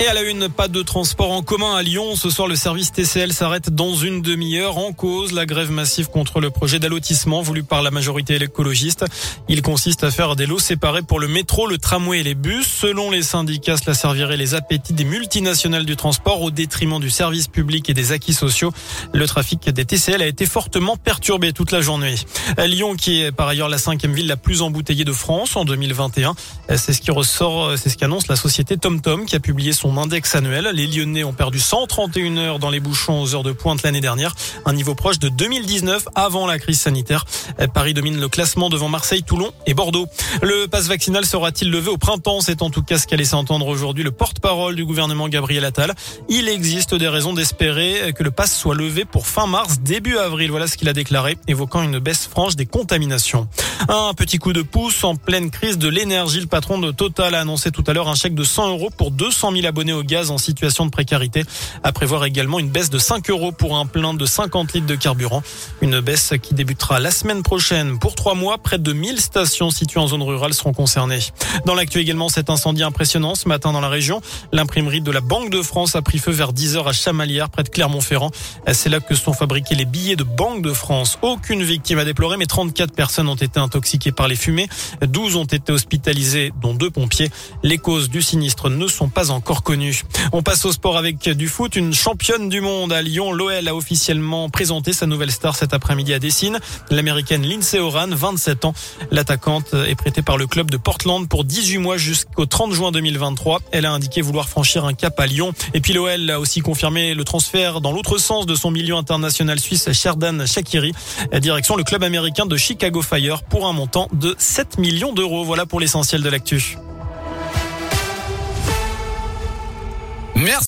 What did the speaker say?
Et à la une, pas de transport en commun à Lyon. Ce soir, le service TCL s'arrête dans une demi-heure. En cause, la grève massive contre le projet d'allotissement voulu par la majorité écologiste. Il consiste à faire des lots séparés pour le métro, le tramway et les bus. Selon les syndicats, cela servirait les appétits des multinationales du transport au détriment du service public et des acquis sociaux. Le trafic des TCL a été fortement perturbé toute la journée. Lyon, qui est par ailleurs la cinquième ville la plus embouteillée de France en 2021. C'est ce qui ressort, c'est ce qu'annonce la société TomTom qui a publié son index annuel. Les Lyonnais ont perdu 131 heures dans les bouchons aux heures de pointe l'année dernière, un niveau proche de 2019 avant la crise sanitaire. Paris domine le classement devant Marseille, Toulon et Bordeaux. Le pass vaccinal sera-t-il levé au printemps? C'est en tout cas ce qu'a laissé entendre aujourd'hui le porte-parole du gouvernement Gabriel Attal. Il existe des raisons d'espérer que le pass soit levé pour fin mars, début avril. Voilà ce qu'il a déclaré, évoquant une baisse franche des contaminations. Un petit coup de pouce en pleine crise de l'énergie. Le patron de Total a annoncé tout à l'heure un chèque de 100 euros pour 200 000 abonnés au gaz en situation de précarité. À prévoir également une baisse de 5 euros pour un plein de 50 litres de carburant. Une baisse qui débutera la semaine prochaine. Pour trois mois, près de 1000 stations situées en zone rurale seront concernées. Dans l'actu également, cet incendie impressionnant ce matin dans la région. L'imprimerie de la Banque de France a pris feu vers 10 heures à Chamalières, près de Clermont-Ferrand. C'est là que sont fabriqués les billets de Banque de France. Aucune victime à déplorer, mais 34 personnes ont été intoxiquées par les fumées. 12 ont été hospitalisées, dont deux pompiers. Les causes du sinistre ne sont pas encore on passe au sport avec du foot. Une championne du monde à Lyon, l'OL a officiellement présenté sa nouvelle star cet après-midi à Dessine. L'américaine Lindsay Oran, 27 ans. L'attaquante est prêtée par le club de Portland pour 18 mois jusqu'au 30 juin 2023. Elle a indiqué vouloir franchir un cap à Lyon. Et puis l'OL a aussi confirmé le transfert dans l'autre sens de son milieu international suisse Sherdan Shakiri. Direction le club américain de Chicago Fire pour un montant de 7 millions d'euros. Voilà pour l'essentiel de l'actu. Merci.